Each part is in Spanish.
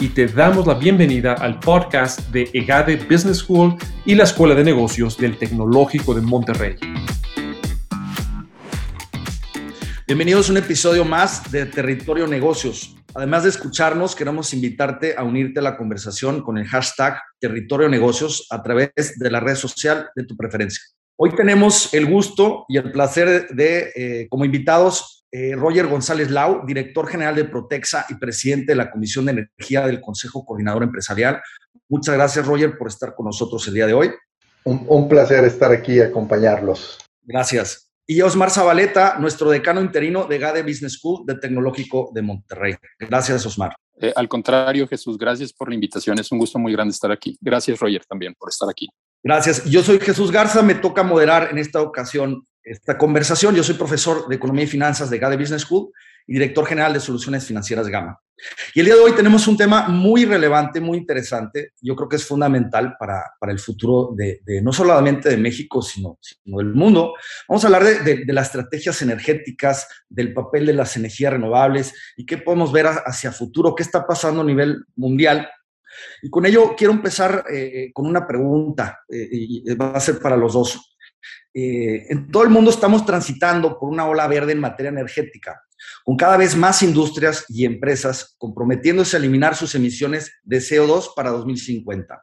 y te damos la bienvenida al podcast de EGADE Business School y la Escuela de Negocios del Tecnológico de Monterrey. Bienvenidos a un episodio más de Territorio Negocios. Además de escucharnos, queremos invitarte a unirte a la conversación con el hashtag Territorio Negocios a través de la red social de tu preferencia. Hoy tenemos el gusto y el placer de, eh, como invitados, eh, Roger González Lau, director general de Protexa y presidente de la Comisión de Energía del Consejo Coordinador Empresarial. Muchas gracias, Roger, por estar con nosotros el día de hoy. Un, placer estar aquí y acompañarlos. Gracias. Y Osmar Zabaleta, nuestro decano interino de GADE Business School del Tecnológico de Monterrey. Gracias, Osmar. Eh, al contrario, Jesús, gracias por la invitación. Es un gusto muy grande estar aquí. Gracias, Roger, también por estar aquí. Gracias. Yo soy Jesús Garza, me toca moderar en esta ocasión esta conversación. Yo soy profesor de Economía y Finanzas de GADE Business School y director general de Soluciones Financieras Gama. Y el día de hoy tenemos un tema muy relevante, muy interesante. Yo creo que es fundamental para, para el futuro de, no solamente de México, sino, sino del mundo. Vamos a hablar de, de, las estrategias energéticas, del papel de las energías renovables y qué podemos ver hacia futuro, qué está pasando a nivel mundial. Y con ello quiero empezar eh, con una pregunta, eh, y va a ser para los dos. Eh, en todo el mundo estamos transitando por una ola verde en materia energética, con cada vez más industrias y empresas comprometiéndose a eliminar sus emisiones de CO2 para 2050.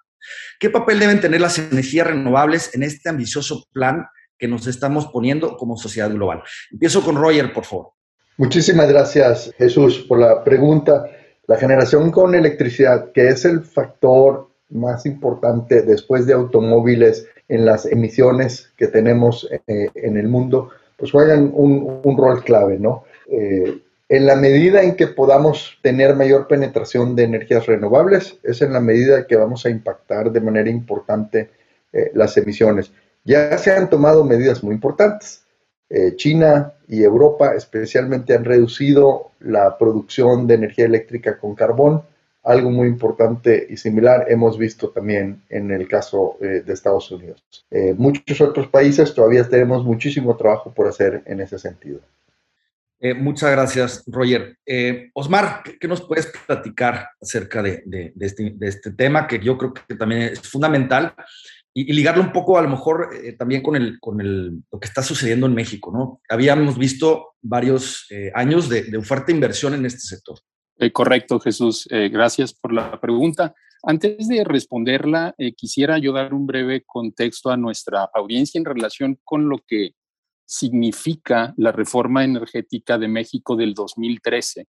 ¿Qué papel deben tener las energías renovables en este ambicioso plan que nos estamos poniendo como sociedad global? Empiezo con Roger, por favor. Muchísimas gracias, Jesús, por la pregunta. La generación con electricidad, que es el factor más importante después de automóviles en las emisiones que tenemos eh, en el mundo, pues juegan un, rol clave, ¿no? Eh, en la medida en que podamos tener mayor penetración de energías renovables, es en la medida que vamos a impactar de manera importante eh, las emisiones. Ya se han tomado medidas muy importantes. China y Europa especialmente han reducido la producción de energía eléctrica con carbón algo muy importante y similar hemos visto también en el caso eh, de Estados Unidos. Eh, muchos otros países todavía tenemos muchísimo trabajo por hacer en ese sentido. Eh, muchas gracias, Roger. Osmar, ¿qué, nos puedes platicar acerca de, este, de, este, tema que yo creo que también es fundamental y, ligarlo un poco a lo mejor también con, el, con el, lo que está sucediendo en México? ¿no? Habíamos visto varios años de, de fuerte inversión en este sector. Eh, correcto, Jesús. Eh, gracias por la pregunta. Antes de responderla, eh, quisiera yo dar un breve contexto a nuestra audiencia en relación con lo que significa la reforma energética de México del 2013.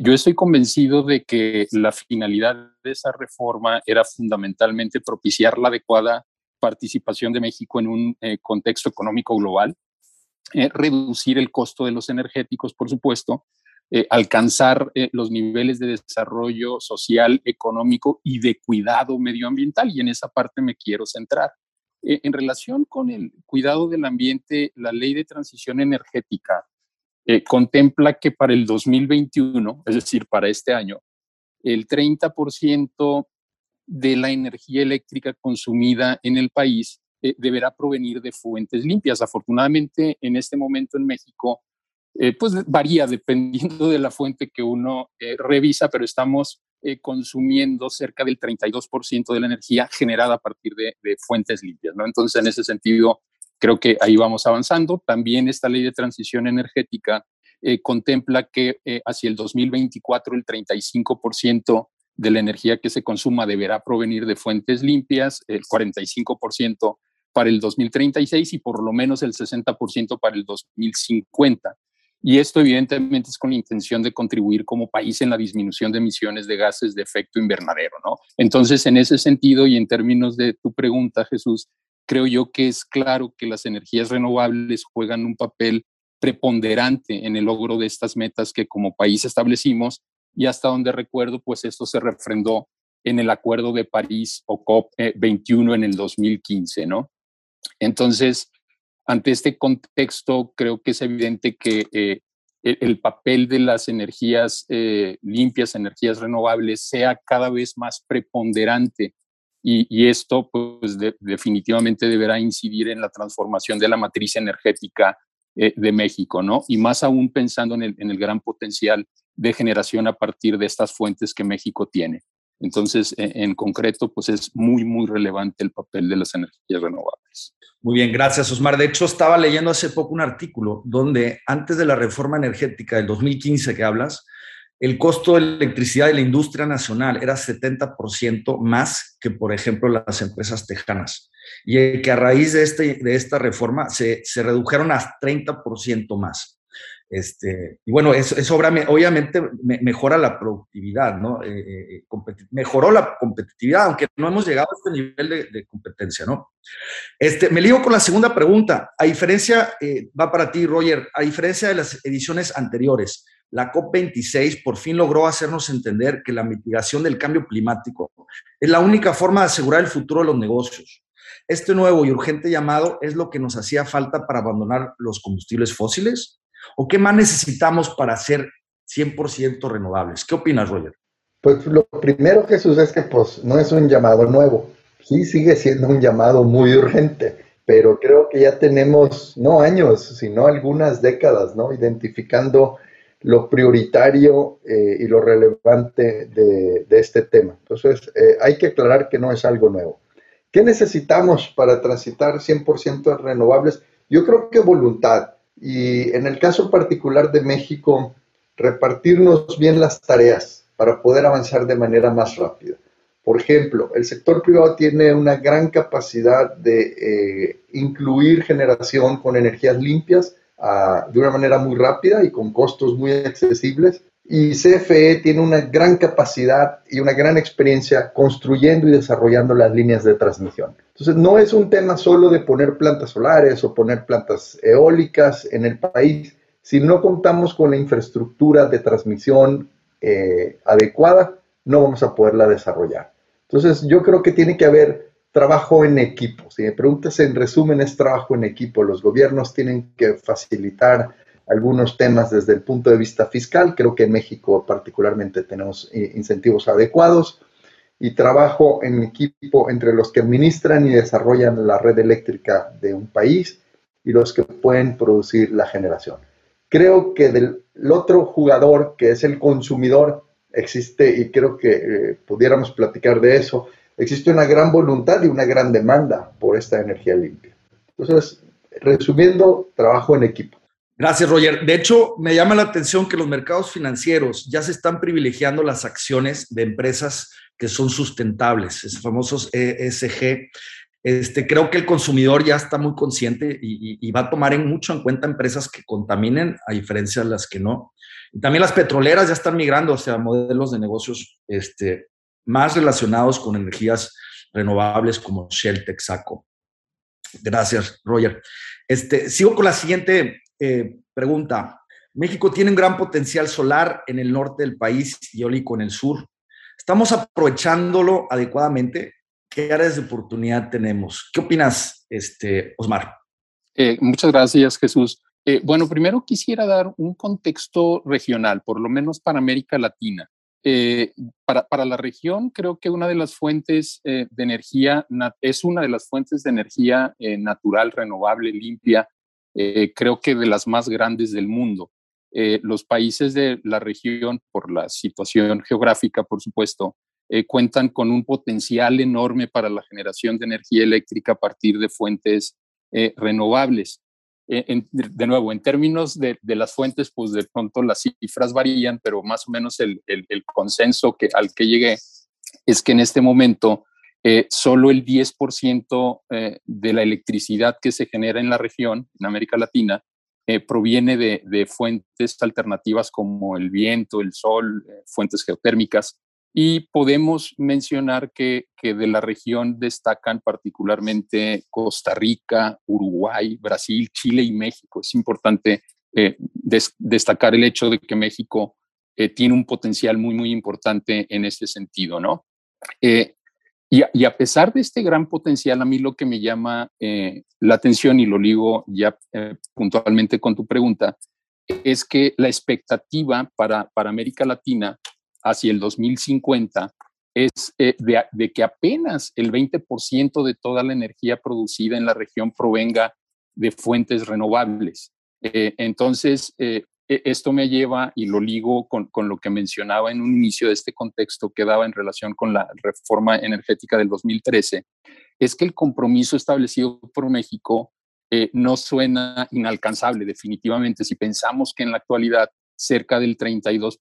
yo estoy convencido de que la finalidad de esa reforma era fundamentalmente propiciar la adecuada participación de México en un contexto económico global, reducir el costo de los energéticos, por supuesto, eh, alcanzar eh, los niveles de desarrollo social, económico y de cuidado medioambiental. Y en esa parte me quiero centrar. Eh, en relación con el cuidado del ambiente, la ley de transición energética contempla que para el 2021, es decir, para este año, el 30% de la energía eléctrica consumida en el país deberá provenir de fuentes limpias. Afortunadamente, en este momento en México, eh, pues varía dependiendo de la fuente que uno eh, revisa, pero estamos eh, consumiendo cerca del 32% de la energía generada a partir de, fuentes limpias, ¿no? Entonces, en ese sentido, creo que ahí vamos avanzando. También esta ley de transición energética contempla que hacia el 2024 el 35% de la energía que se consuma deberá provenir de fuentes limpias, el 45% para el 2036 y por lo menos el 60% para el 2050. Y esto evidentemente es con la intención de contribuir como país en la disminución de emisiones de gases de efecto invernadero, ¿no? Entonces, en ese sentido y en términos de tu pregunta, Jesús, creo yo que es claro que las energías renovables juegan un papel preponderante en el logro de estas metas que como país establecimos y hasta donde recuerdo, pues esto se refrendó en el Acuerdo de París o COP21 en el 2015, ¿no? Entonces, ante este contexto, creo que es evidente que eh, el, papel de las energías eh, limpias, energías renovables, sea cada vez más preponderante y, esto pues definitivamente deberá incidir en la transformación de la matriz energética eh, de México, ¿no? Y más aún pensando en el gran potencial de generación a partir de estas fuentes que México tiene. Entonces, en, en, concreto, pues es muy, muy relevante el papel de las energías renovables. Muy bien, gracias, Osmar. De hecho, estaba leyendo hace poco un artículo donde antes de la reforma energética del 2015 que hablas, el costo de electricidad de la industria nacional era 70% más que, por ejemplo, las empresas tejanas. Y que a raíz de, este, de esta reforma se, se redujeron a 30% más. Este, y bueno, eso, eso obviamente mejora la productividad, ¿no? Eh, eh, eh, mejoró la competitividad, aunque no hemos llegado a este nivel de, competencia, ¿no? Este, me ligo con la segunda pregunta. A diferencia, va para ti, Roger, a diferencia de las ediciones anteriores, la COP26 por fin logró hacernos entender que la mitigación del cambio climático es la única forma de asegurar el futuro de los negocios. Este nuevo y urgente llamado es lo que nos hacía falta para abandonar los combustibles fósiles. ¿O qué más necesitamos para ser 100% renovables? ¿Qué opinas, Roger? Pues lo primero, Jesús, es que pues no es un llamado nuevo. Sí sigue siendo un llamado muy urgente, pero creo que ya tenemos, no años, sino algunas décadas, ¿no? Identificando lo prioritario eh, y lo relevante de, este tema. Entonces, eh, hay que aclarar que no es algo nuevo. ¿Qué necesitamos para transitar 100% renovables? Yo creo que voluntad, y en el caso particular de México, repartirnos bien las tareas para poder avanzar de manera más rápida. Por ejemplo, el sector privado tiene una gran capacidad de eh, incluir generación con energías limpias ah, de una manera muy rápida y con costos muy accesibles. Y CFE tiene una gran capacidad y una gran experiencia construyendo y desarrollando las líneas de transmisión. Entonces, no es un tema solo de poner plantas solares o poner plantas eólicas en el país. Si no contamos con la infraestructura de transmisión eh, adecuada, no vamos a poderla desarrollar. Entonces, yo creo que tiene que haber trabajo en equipo. Si me preguntas, en resumen, es trabajo en equipo. Los gobiernos tienen que facilitar algunos temas desde el punto de vista fiscal. Creo que en México particularmente tenemos eh, incentivos adecuados y trabajo en equipo entre los que administran y desarrollan la red eléctrica de un país y los que pueden producir la generación. Creo que del otro jugador, que es el consumidor, existe, y creo que eh, pudiéramos platicar de eso, existe una gran voluntad y una gran demanda por esta energía limpia. Entonces, resumiendo, trabajo en equipo. Gracias, Roger. De hecho, me llama la atención que los mercados financieros ya se están privilegiando las acciones de empresas que son sustentables, esos famosos ESG. Este, creo que el consumidor ya está muy consciente y, va a tomar en mucho en cuenta empresas que contaminen, a diferencia de las que no. Y también las petroleras ya están migrando hacia modelos de negocios este, más relacionados con energías renovables como Shell, Texaco. Gracias, Roger. Este, sigo con la siguiente eh, pregunta. México tiene un gran potencial solar en el norte del país y eólico en el sur. ¿Estamos aprovechándolo adecuadamente? ¿Qué áreas de oportunidad tenemos? ¿Qué opinas, este, Osmar? Eh, muchas gracias, Jesús. Eh, bueno, primero quisiera dar un contexto regional, por lo menos para América Latina. para, para, la región, creo que una de las fuentes de energía es una de las fuentes de energía natural, renovable, limpia eh, creo que de las más grandes del mundo. Eh, los países de la región, por la situación geográfica, por supuesto, eh, cuentan con un potencial enorme para la generación de energía eléctrica a partir de fuentes renovables. de nuevo, en términos de, las fuentes, pues de pronto las cifras varían, pero más o menos el, el consenso que, al que llegué es que en este momento eh, solo el 10% eh, de la electricidad que se genera en la región, en América Latina, eh, proviene de, fuentes alternativas como el viento, el sol, fuentes geotérmicas. Y podemos mencionar que, de la región destacan particularmente Costa Rica, Uruguay, Brasil, Chile y México. Es importante destacar el hecho de que México tiene un potencial muy, muy importante en este sentido, ¿no? Y, a pesar de este gran potencial, a mí lo que me llama la atención, y lo ligo ya puntualmente con tu pregunta, es que la expectativa para, para América Latina hacia el 2050 es eh, de, que apenas el 20% de toda la energía producida en la región provenga de fuentes renovables. Eh, entonces, eh, esto me lleva y lo ligo con, con, lo que mencionaba en un inicio de este contexto que daba en relación con la reforma energética del 2013, es que el compromiso establecido por México no suena inalcanzable definitivamente. Si pensamos que en la actualidad cerca del 32%,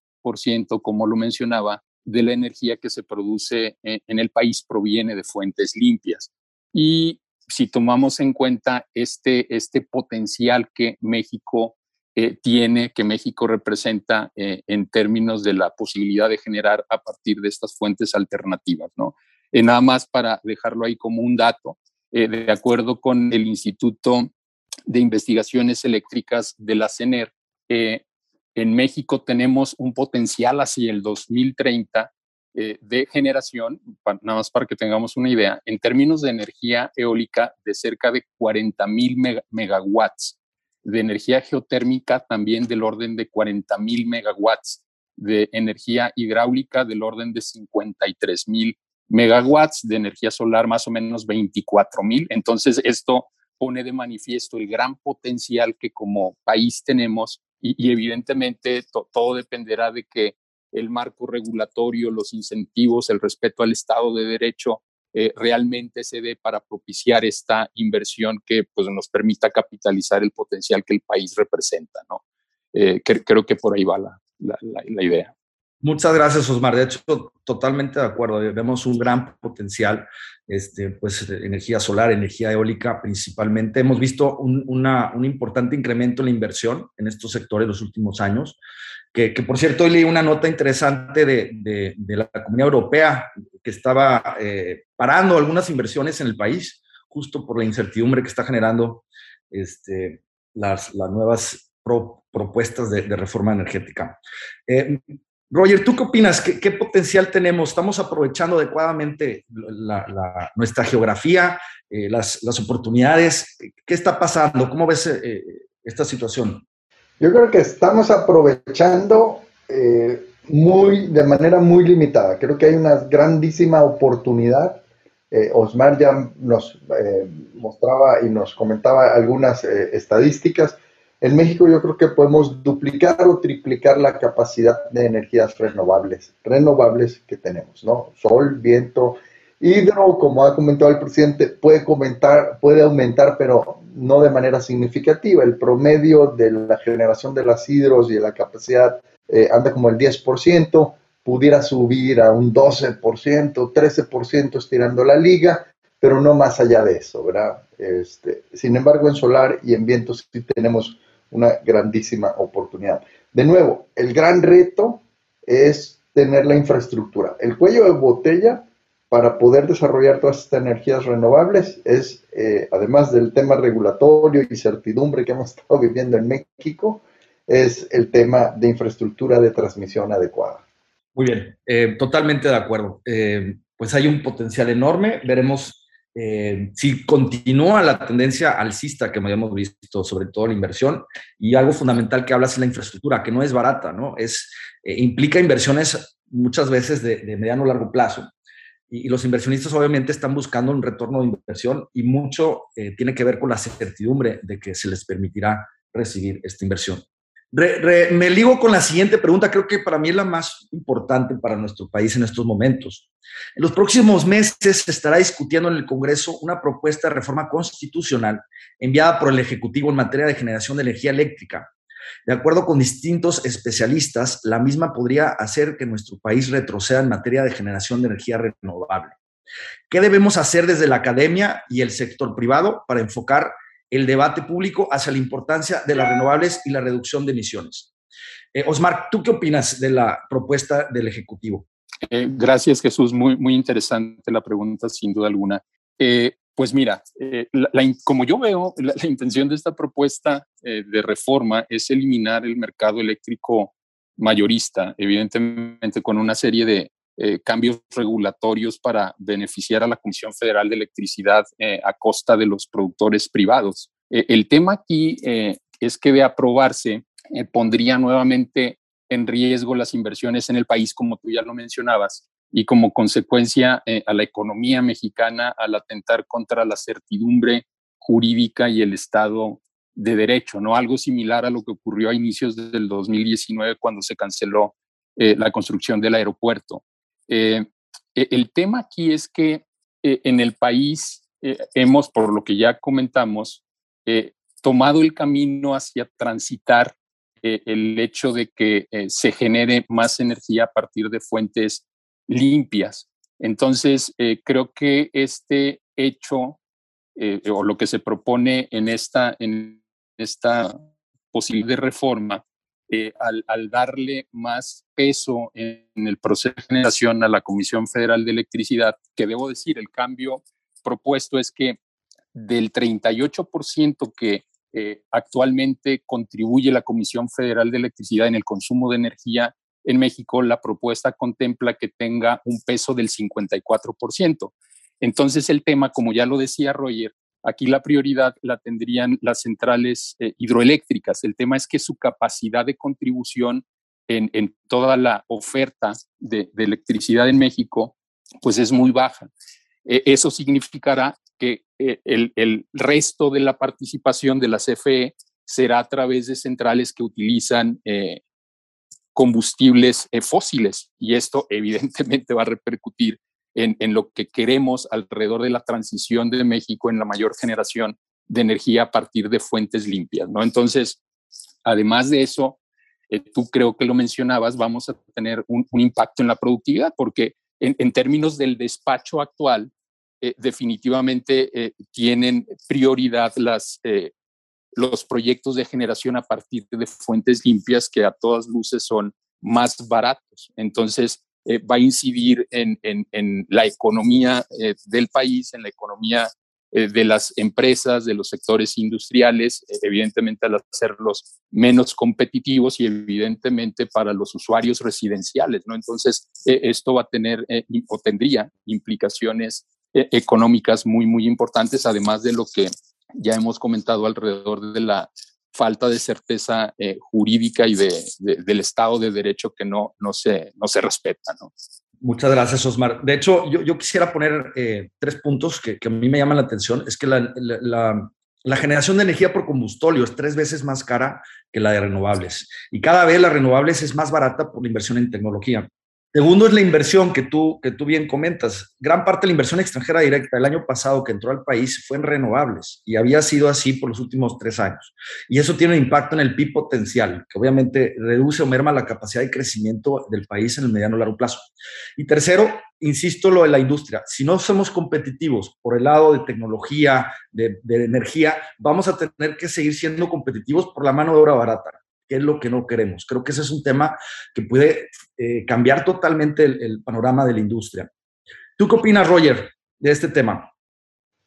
como lo mencionaba, de la energía que se produce e, en el país proviene de fuentes limpias. Y si tomamos en cuenta este, este potencial que México eh, tiene, que México representa eh, en términos de la posibilidad de generar a partir de estas fuentes alternativas, ¿no? Eh, nada más para dejarlo ahí como un dato, de acuerdo con el Instituto de Investigaciones Eléctricas de la CENER, en México tenemos un potencial hacia el 2030 eh, de generación, nada más para que tengamos una idea, en términos de energía eólica de cerca de 40 mil megawatts, de energía geotérmica también del orden de 40 mil megawatts, de energía hidráulica del orden de 53 mil megawatts, de energía solar más o menos 24 mil. Entonces, esto pone de manifiesto el gran potencial que como país tenemos y, evidentemente todo dependerá de que el marco regulatorio, los incentivos, el respeto al Estado de Derecho eh, realmente se dé para propiciar esta inversión que pues, nos permita capitalizar el potencial que el país representa. ¿no? Eh, creo que por ahí va la, la, idea. Muchas gracias, Osmar. De hecho, totalmente de acuerdo. Vemos un gran potencial, este, pues, energía solar, energía eólica principalmente. Hemos visto un, un importante incremento en la inversión en estos sectores en los últimos años. Que, por cierto, hoy leí una nota interesante de, de, la Comunidad Europea que estaba eh, parando algunas inversiones en el país, justo por la incertidumbre que está generando este, las, las nuevas propuestas de, reforma energética. Eh, Roger, ¿tú qué opinas? ¿Qué, potencial tenemos? ¿Estamos aprovechando adecuadamente nuestra geografía, eh, las, oportunidades? ¿Qué está pasando? ¿Cómo ves esta situación? Yo creo que estamos aprovechando eh, muy, de manera muy limitada. Creo que hay una grandísima oportunidad. Osmar ya nos mostraba y nos comentaba algunas estadísticas en México yo creo que podemos duplicar o triplicar la capacidad de energías renovables, renovables que tenemos, ¿no? Sol, viento, hidro, como ha comentado el presidente, puede, comentar, puede aumentar, pero no de manera significativa. El promedio de la generación de las hidros y de la capacidad eh, anda como el 10%, pudiera subir a un 12%, 13% estirando la liga, pero no más allá de eso, ¿verdad? Este, sin embargo, en solar y en viento sí tenemos una grandísima oportunidad. De nuevo, el gran reto es tener la infraestructura. El cuello de botella para poder desarrollar todas estas energías renovables es, eh, además del tema regulatorio y certidumbre que hemos estado viviendo en México, es el tema de infraestructura de transmisión adecuada. Muy bien, eh, totalmente de acuerdo. Eh, pues hay un potencial enorme. Veremos eh, si continúa la tendencia alcista que hemos visto, sobre todo la inversión, y algo fundamental que hablas es la infraestructura, que no es barata, ¿no? Es, eh, implica inversiones muchas veces de, mediano o largo plazo. Y, los inversionistas obviamente están buscando un retorno de inversión y mucho eh, tiene que ver con la certidumbre de que se les permitirá recibir esta inversión me ligo con la siguiente pregunta, creo que para mí es la más importante para nuestro país en estos momentos. En los próximos meses se estará discutiendo en el Congreso una propuesta de reforma constitucional enviada por el Ejecutivo en materia de generación de energía eléctrica. De acuerdo con distintos especialistas, la misma podría hacer que nuestro país retroceda en materia de generación de energía renovable. ¿Qué debemos hacer desde la academia y el sector privado para enfocar el debate público hacia la importancia de las renovables y la reducción de emisiones. Eh, Osmar, ¿tú qué opinas de la propuesta del Ejecutivo? Eh, gracias, Jesús. Muy, muy interesante la pregunta, sin duda alguna. Eh, pues mira, como yo veo, la, intención de esta propuesta de reforma es eliminar el mercado eléctrico mayorista, evidentemente con una serie de, eh, cambios regulatorios para beneficiar a la Comisión Federal de Electricidad eh, a costa de los productores privados. el tema aquí es que de aprobarse pondría nuevamente en riesgo las inversiones en el país, como tú ya lo mencionabas, y como consecuencia a la economía mexicana al atentar contra la certidumbre jurídica y el Estado de Derecho, ¿no? Algo similar a lo que ocurrió a inicios del 2019 cuando se canceló la construcción del aeropuerto. Eh, e, el tema aquí es que eh, en el país eh, hemos, por lo que ya comentamos, tomado el camino hacia transitar el hecho de que se genere más energía a partir de fuentes limpias. Entonces, creo que este hecho o lo que se propone en esta, en esta posibilidad de reforma eh, al, darle más peso en, el proceso de generación a la Comisión Federal de Electricidad, que debo decir, el cambio propuesto es que del 38% que eh, actualmente contribuye la Comisión Federal de Electricidad en el consumo de energía en México, la propuesta contempla que tenga un peso del 54%. Entonces el tema, como ya lo decía Roger, Aquí la prioridad la tendrían las centrales eh, hidroeléctricas. El tema es que su capacidad de contribución en, toda la oferta de, electricidad en México, pues es muy baja. E, eso significará que eh, el, resto de la participación de la CFE será a través de centrales que utilizan eh, combustibles fósiles y esto evidentemente va a repercutir en, lo que queremos alrededor de la transición de México en la mayor generación de energía a partir de fuentes limpias, ¿no? Entonces, además de eso, eh, tú creo que lo mencionabas, vamos a tener un, impacto en la productividad, porque en, términos del despacho actual, eh, definitivamente eh, tienen prioridad las, los proyectos de generación a partir de fuentes limpias que a todas luces son más baratos. Entonces, eh, va a incidir en, la economía eh, del país, en la economía eh, de las empresas, de los sectores industriales, evidentemente al hacerlos menos competitivos y evidentemente para los usuarios residenciales, ¿no? Entonces, esto va a tener o tendría implicaciones económicas muy, muy importantes, además de lo que ya hemos comentado alrededor de la falta de certeza eh, jurídica y de, del Estado de Derecho que no, no, se, no se respeta. ¿no? Muchas gracias, Osmar. De hecho, yo, yo quisiera poner eh, tres puntos que, que, a mí me llaman la atención. Es que la, la, generación de energía por combustóleo es tres veces más cara que la de renovables. Y cada vez la renovables es más barata por la inversión en tecnología. Segundo es la inversión que tú, que tú bien comentas. Gran parte de la inversión extranjera directa el año pasado que entró al país fue en renovables y había sido así por los últimos tres años. Y eso tiene un impacto en el PIB potencial, que obviamente reduce o merma la capacidad de crecimiento del país en el mediano y largo plazo. Y tercero, insisto, lo de la industria. Si no somos competitivos por el lado de tecnología, de energía, vamos a tener que seguir siendo competitivos por la mano de obra barata qué es lo que no queremos. Creo que ese es un tema que puede eh, cambiar totalmente el, panorama de la industria. ¿Tú qué opinas, Roger, de este tema?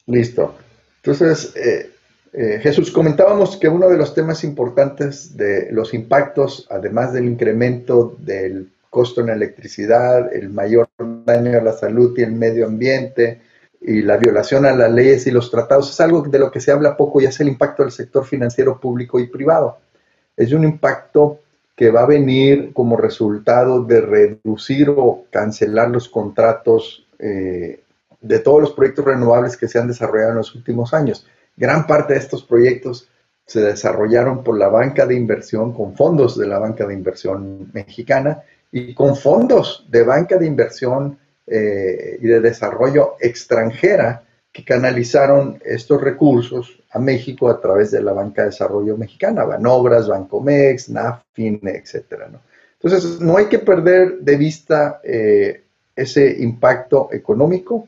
Listo. Entonces, eh, eh, Jesús, comentábamos que uno de los temas importantes de los impactos, además del incremento del costo en electricidad, el mayor daño a la salud y el medio ambiente y la violación a las leyes y los tratados, es algo de lo que se habla poco y es el impacto del sector financiero público y privado es un impacto que va a venir como resultado de reducir o cancelar los contratos eh, de todos los proyectos renovables que se han desarrollado en los últimos años. Gran parte de estos proyectos se desarrollaron por la banca de inversión, con fondos de la banca de inversión mexicana y con fondos de banca de inversión eh, y de desarrollo extranjera que canalizaron estos recursos a México a través de la Banca de Desarrollo Mexicana, Banobras, Bancomex, NAFIN, etc. Entonces, no hay que perder de vista eh, ese impacto económico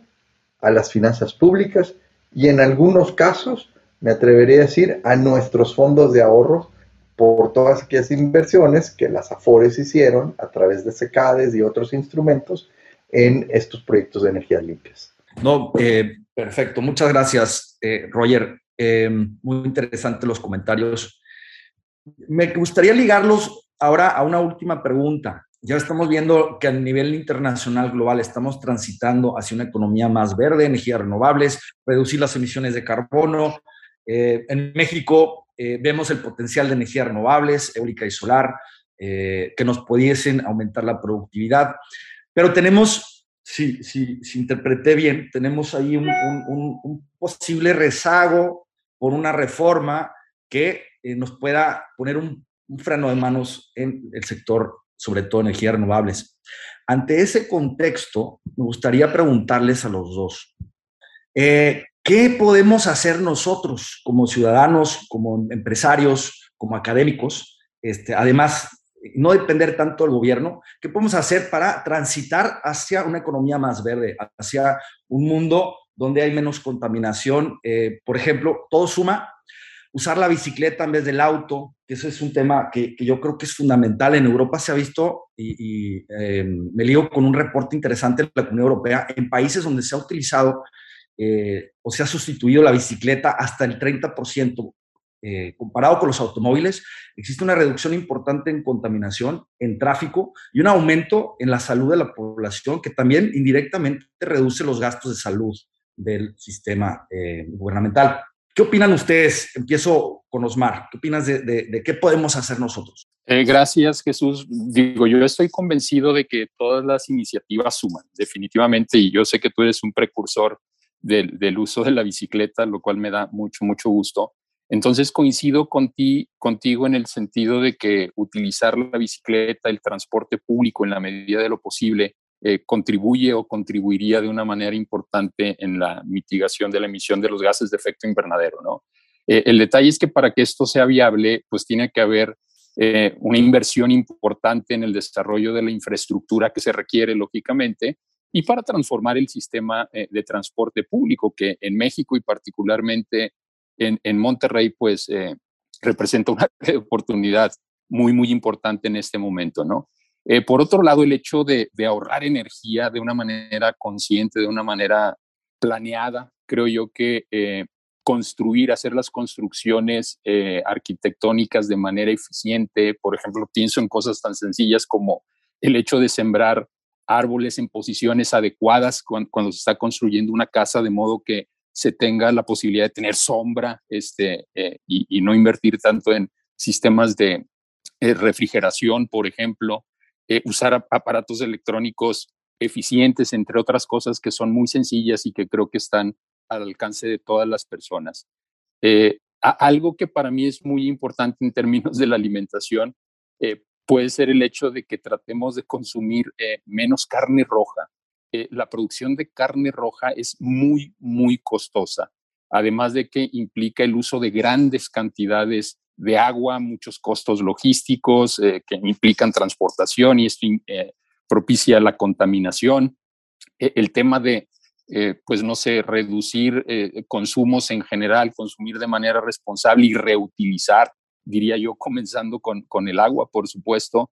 a las finanzas públicas y en algunos casos, me atrevería a decir, a nuestros fondos de ahorro por todas aquellas inversiones que las AFORES hicieron a través de SECADES y otros instrumentos en estos proyectos de energías limpias. No, eh, perfecto. Muchas gracias, eh, Roger. Eh, muy interesantes los comentarios. Me gustaría ligarlos ahora a una última pregunta. ya estamos viendo que a nivel internacional global estamos transitando hacia una economía más verde, energías renovables, reducir las emisiones de carbono. Eh, en México vemos el potencial de energías renovables, eólica y solar, que nos pudiesen aumentar la productividad. Pero tenemos, si, si, si interpreté bien, tenemos ahí un, posible rezago por una reforma que nos pueda poner un, un freno de manos en el sector, sobre todo energías renovables. Ante ese contexto, me gustaría preguntarles a los dos, eh, ¿qué podemos hacer nosotros como ciudadanos, como empresarios, como académicos? Este, además, no depender tanto del gobierno, ¿qué podemos hacer para transitar hacia una economía más verde, hacia un mundo donde hay menos contaminación? Eh, por ejemplo, todo suma, usar la bicicleta en vez del auto, que eso es un tema que, yo creo que es fundamental. En Europa se ha visto, y, em, me lío con un reporte interesante de la Comunidad Europea, en países donde se ha utilizado eh, o se ha sustituido la bicicleta hasta el 30%. Eh, comparado con los automóviles, existe una reducción importante en contaminación, en tráfico y un aumento en la salud de la población que también indirectamente reduce los gastos de salud del sistema eh, gubernamental. ¿Qué opinan ustedes? Empiezo con Osmar. ¿Qué opinas de, qué podemos hacer nosotros? Eh, gracias, Jesús. Digo, yo estoy convencido de que todas las iniciativas suman, definitivamente, y yo sé que tú eres un precursor del, del uso de la bicicleta, lo cual me da mucho, mucho gusto. Entonces coincido contigo en el sentido de que utilizar la bicicleta, el transporte público en la medida de lo posible, eh, contribuye o contribuiría de una manera importante en la mitigación de la emisión de los gases de efecto invernadero. Eh, el detalle es que para que esto sea viable, pues tiene que haber eh, una inversión importante en el desarrollo de la infraestructura que se requiere, lógicamente, y para transformar el sistema de transporte público, que en México y particularmente en, Monterrey, pues eh, representa una oportunidad muy, muy importante en este momento, ¿no? Eh, por otro lado, el hecho de, ahorrar energía de una manera consciente, de una manera planeada, creo yo que eh, construir, hacer las construcciones arquitectónicas de manera eficiente, por ejemplo, pienso en cosas tan sencillas como el hecho de sembrar árboles en posiciones adecuadas cuando se está construyendo una casa, de modo que se tenga la posibilidad de tener sombra este, eh, y, no invertir tanto en sistemas de eh, refrigeración, por ejemplo, eh, usar aparatos electrónicos eficientes, entre otras cosas que son muy sencillas y que creo que están al alcance de todas las personas. algo que para mí es muy importante en términos de la alimentación puede ser el hecho de que tratemos de consumir menos carne roja, eh, la producción de carne roja es muy, muy costosa, además de que implica el uso de grandes cantidades de agua, muchos costos logísticos eh, que implican transportación y esto eh, propicia la contaminación. E, el tema de, pues no sé, reducir consumos en general, consumir de manera responsable y reutilizar, diría yo, comenzando con, con el agua, por supuesto,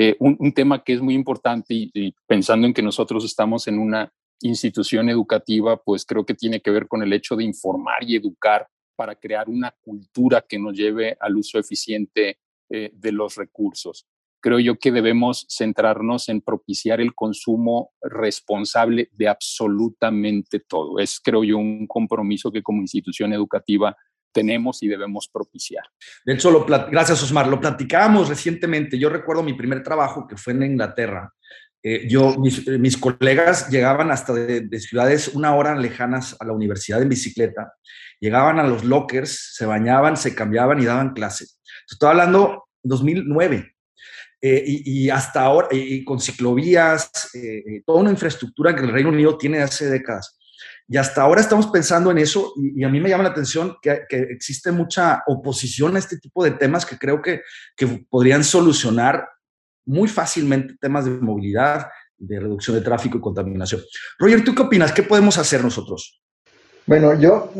eh, un, tema que es muy importante y, pensando en que nosotros estamos en una institución educativa, pues creo que tiene que ver con el hecho de informar y educar para crear una cultura que nos lleve al uso eficiente eh, de los recursos. Creo yo que debemos centrarnos en propiciar el consumo responsable de absolutamente todo. Es, creo yo, un compromiso que como institución educativa tenemos y debemos propiciar. De hecho, lo gracias Osmar, lo platicábamos recientemente. Yo recuerdo mi primer trabajo que fue en Inglaterra. Eh, yo, mis, colegas llegaban hasta de, ciudades una hora lejanas a la universidad en bicicleta, llegaban a los lockers, se bañaban, se cambiaban y daban clase. Estoy hablando 2009. Eh, y, hasta ahora, y, con ciclovías, eh, toda una infraestructura que el Reino Unido tiene hace décadas. Y hasta ahora estamos pensando en eso y, a mí me llama la atención que, existe mucha oposición a este tipo de temas que creo que, que podrían solucionar muy fácilmente temas de movilidad, de reducción de tráfico y contaminación. Roger, ¿tú qué opinas? ¿Qué podemos hacer nosotros? Bueno, yo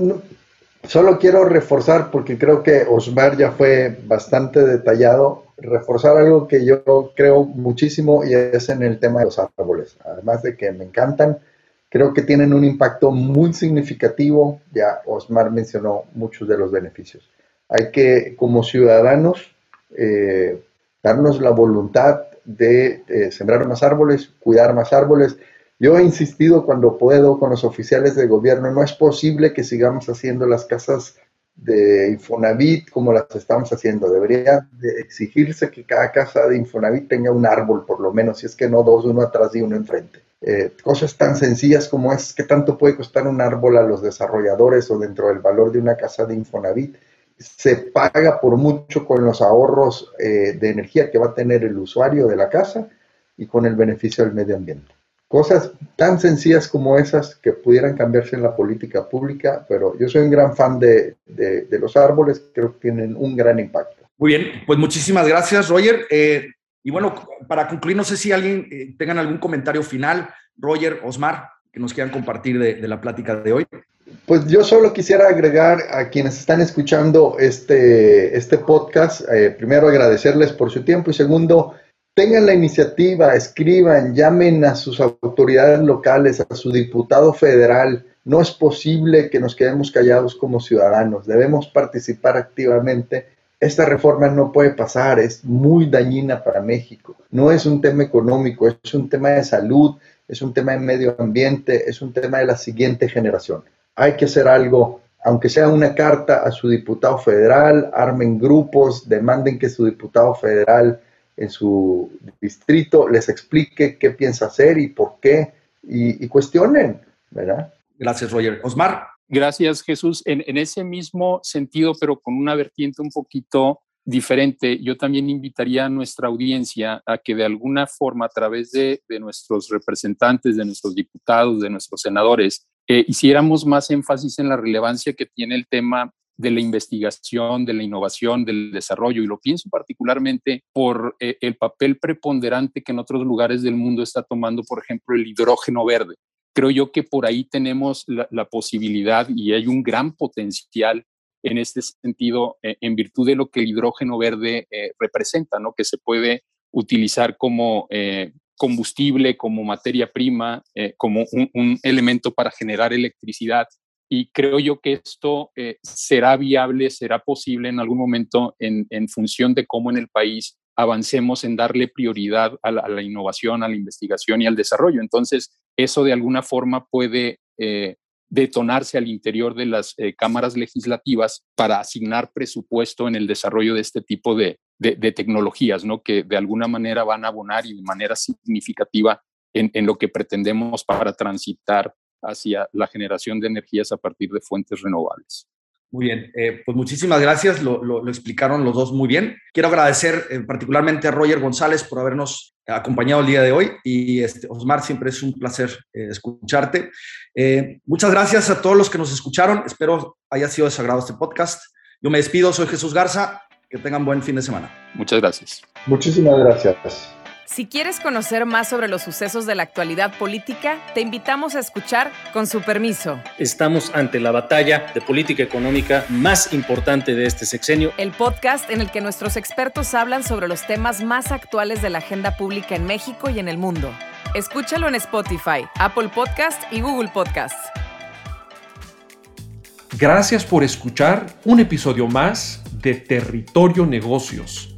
solo quiero reforzar, porque creo que Osmar ya fue bastante detallado, reforzar algo que yo creo muchísimo y es en el tema de los árboles. Además de que me encantan, creo que tienen un impacto muy significativo. Ya Osmar mencionó muchos de los beneficios. Hay que, como ciudadanos, eh, darnos la voluntad de eh, sembrar más árboles, cuidar más árboles. Yo he insistido cuando puedo con los oficiales de gobierno, no es posible que sigamos haciendo las casas de Infonavit como las estamos haciendo. Debería de exigirse que cada casa de Infonavit tenga un árbol, por lo menos, si es que no dos, uno atrás y uno enfrente. Eh, cosas tan sencillas como es que tanto puede costar un árbol a los desarrolladores o dentro del valor de una casa de Infonavit. Se paga por mucho con los ahorros eh, de energía que va a tener el usuario de la casa y con el beneficio del medio ambiente. Cosas tan sencillas como esas que pudieran cambiarse en la política pública, pero yo soy un gran fan de, los árboles, creo que tienen un gran impacto. Muy bien, pues muchísimas gracias, Roger. Eh, y bueno, para concluir, no sé si alguien eh, tengan algún comentario final, Roger, Osmar, que nos quieran compartir de, la plática de hoy. Pues yo solo quisiera agregar a quienes están escuchando este, este podcast, eh, primero agradecerles por su tiempo y segundo, tengan la iniciativa, escriban, llamen a sus autoridades locales, a su diputado federal. No es posible que nos quedemos callados como ciudadanos, debemos participar activamente. Esta reforma no puede pasar, es muy dañina para México. No es un tema económico, es un tema de salud, es un tema de medio ambiente, es un tema de la siguiente generación. Hay que hacer algo, aunque sea una carta a su diputado federal, armen grupos, demanden que su diputado federal en su distrito, les explique qué piensa hacer y por qué, y, cuestionen, ¿verdad? Gracias, Roger. Osmar. Gracias, Jesús. En, ese mismo sentido, pero con una vertiente un poquito diferente, yo también invitaría a nuestra audiencia a que de alguna forma, a través de, nuestros representantes, de nuestros diputados, de nuestros senadores, eh, hiciéramos más énfasis en la relevancia que tiene el tema de la investigación, de la innovación, del desarrollo, y lo pienso particularmente por eh, el papel preponderante que en otros lugares del mundo está tomando, por ejemplo, el hidrógeno verde. Creo yo que por ahí tenemos la, posibilidad y hay un gran potencial en este sentido, eh, en virtud de lo que el hidrógeno verde eh, representa, ¿no? que se puede utilizar como combustible, como materia prima, como un, elemento para generar electricidad y creo yo que esto eh, será viable, será posible en algún momento en, función de cómo en el país avancemos en darle prioridad a la, innovación, a la investigación y al desarrollo. Entonces, eso de alguna forma puede eh, detonarse al interior de las eh, cámaras legislativas para asignar presupuesto en el desarrollo de este tipo de, tecnologías, ¿no? que de alguna manera van a abonar y de manera significativa en lo que pretendemos para transitar hacia la generación de energías a partir de fuentes renovables. Muy bien, eh, pues muchísimas gracias, lo, explicaron los dos muy bien. Quiero agradecer eh, particularmente a Roger González por habernos acompañado el día de hoy y este, Osmar, siempre es un placer eh, escucharte. muchas gracias a todos los que nos escucharon, espero haya sido de sagrado este podcast. Yo me despido, soy Jesús Garza, que tengan buen fin de semana. Muchas gracias. Muchísimas gracias. Si quieres conocer más sobre los sucesos de la actualidad política, te invitamos a escuchar Con su permiso. Estamos ante la batalla de política económica más importante de este sexenio. El podcast en el que nuestros expertos hablan sobre los temas más actuales de la agenda pública en México y en el mundo. Escúchalo en Spotify, Apple Podcast y Google Podcast. Gracias por escuchar un episodio más de Territorio Negocios